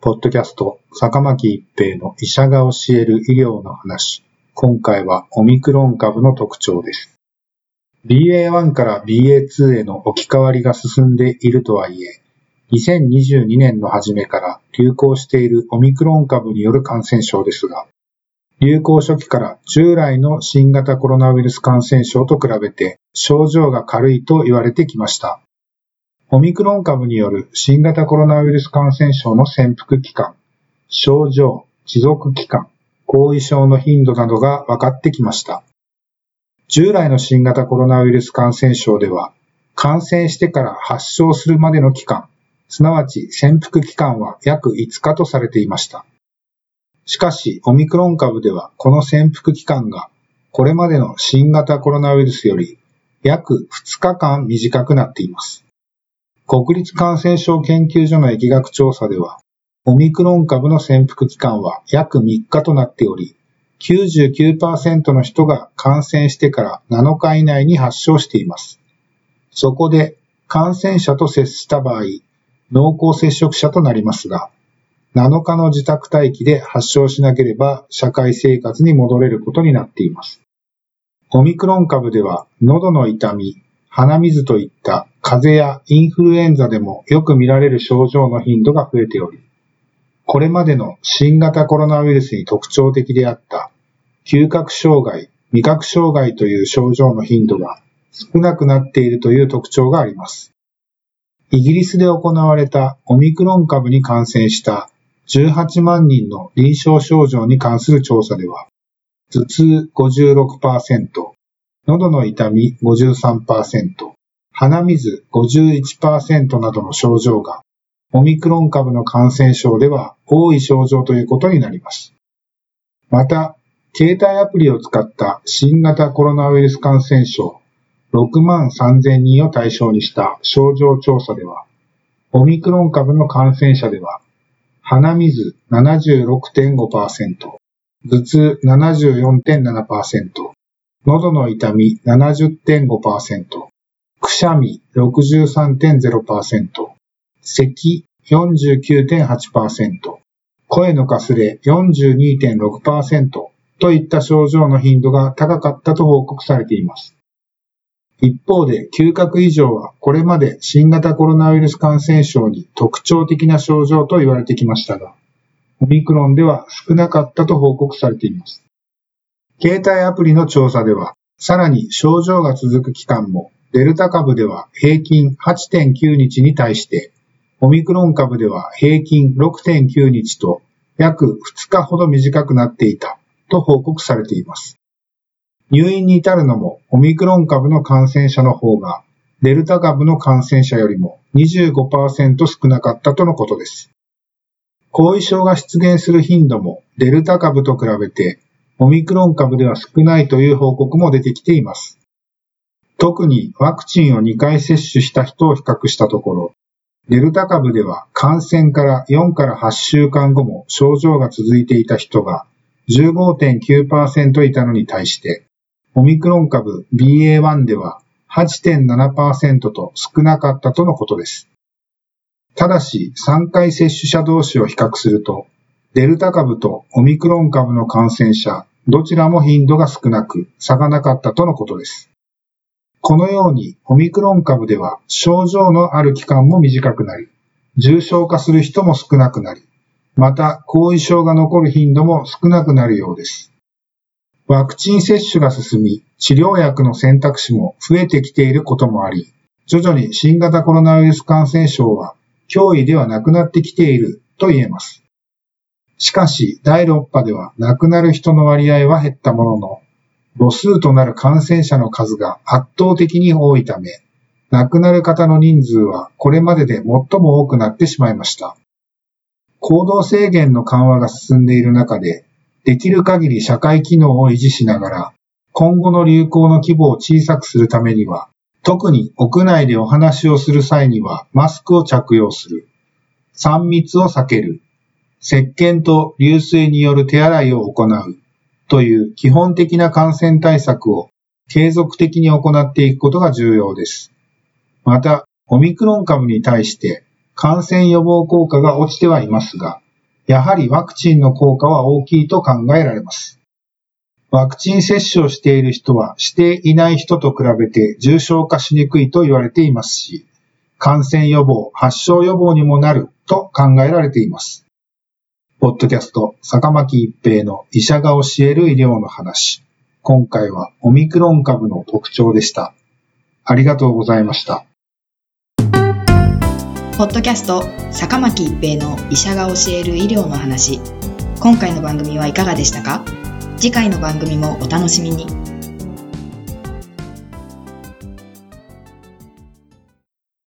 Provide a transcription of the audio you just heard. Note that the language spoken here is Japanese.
ポッドキャスト、坂巻一平の医者が教える医療の話。今回はオミクロン株の特徴です。BA.1 から BA.2 への置き換わりが進んでいるとはいえ、2022年の初めから流行しているオミクロン株による感染症ですが、流行初期から従来の新型コロナウイルス感染症と比べて症状が軽いと言われてきました。オミクロン株による新型コロナウイルス感染症の潜伏期間、症状、持続期間、後遺症の頻度などが分かってきました。従来の新型コロナウイルス感染症では、感染してから発症するまでの期間、すなわち潜伏期間は約5日とされていました。しかし、オミクロン株ではこの潜伏期間が、これまでの新型コロナウイルスより約2日間短くなっています。国立感染症研究所の疫学調査では、オミクロン株の潜伏期間は約3日となっており、99%の人が感染してから7日以内に発症しています。そこで、感染者と接した場合、濃厚接触者となりますが、7日の自宅待機で発症しなければ社会生活に戻れることになっています。オミクロン株では喉の痛み、鼻水といった風邪やインフルエンザでもよく見られる症状の頻度が増えており、これまでの新型コロナウイルスに特徴的であった嗅覚障害、味覚障害という症状の頻度が少なくなっているという特徴があります。イギリスで行われたオミクロン株に感染した18万人の臨床症状に関する調査では、頭痛56%、喉の痛み53%、鼻水51%などの症状が、オミクロン株の感染症では多い症状ということになります。また、携帯アプリを使った新型コロナウイルス感染症6万3000人を対象にした症状調査では、オミクロン株の感染者では、鼻水76.5%、頭痛74.7%、喉の痛み70.5%、くしゃみ63.0%、咳49.8%、声のかすれ42.6%といった症状の頻度が高かったと報告されています。一方で、嗅覚異常はこれまで新型コロナウイルス感染症に特徴的な症状と言われてきましたが、オミクロンでは少なかったと報告されています。携帯アプリの調査では、さらに症状が続く期間も、デルタ株では平均8.9日に対して、オミクロン株では平均6.9日と約2日ほど短くなっていたと報告されています。入院に至るのもオミクロン株の感染者の方がデルタ株の感染者よりも25%少なかったとのことです。後遺症が出現する頻度もデルタ株と比べてオミクロン株では少ないという報告も出てきています。特にワクチンを2回接種した人を比較したところ、デルタ株では感染から4から8週間後も症状が続いていた人が15.9%いたのに対して、オミクロン株 BA.1 では8.7%と少なかったとのことです。ただし、3回接種者同士を比較すると、デルタ株とオミクロン株の感染者、どちらも頻度が少なく、差がなかったとのことです。このように、オミクロン株では症状のある期間も短くなり、重症化する人も少なくなり、また後遺症が残る頻度も少なくなるようです。ワクチン接種が進み、治療薬の選択肢も増えてきていることもあり、徐々に新型コロナウイルス感染症は脅威ではなくなってきていると言えます。しかし、第6波では亡くなる人の割合は減ったものの、母数となる感染者の数が圧倒的に多いため、亡くなる方の人数はこれまでで最も多くなってしまいました。行動制限の緩和が進んでいる中で、できる限り社会機能を維持しながら、今後の流行の規模を小さくするためには、特に屋内でお話をする際にはマスクを着用する。3密を避ける。石鹸と流水による手洗いを行う。という基本的な感染対策を継続的に行っていくことが重要です。また、オミクロン株に対して感染予防効果が落ちてはいますが、やはりワクチンの効果は大きいと考えられます。ワクチン接種をしている人はしていない人と比べて重症化しにくいと言われていますし、感染予防、発症予防にもなると考えられています。ポッドキャスト、坂巻一平の医者が教える医療の話。今回はオミクロン株の特徴でした。ありがとうございました。ポッドキャスト、坂巻一平の医者が教える医療の話。今回の番組はいかがでしたか？次回の番組もお楽しみに。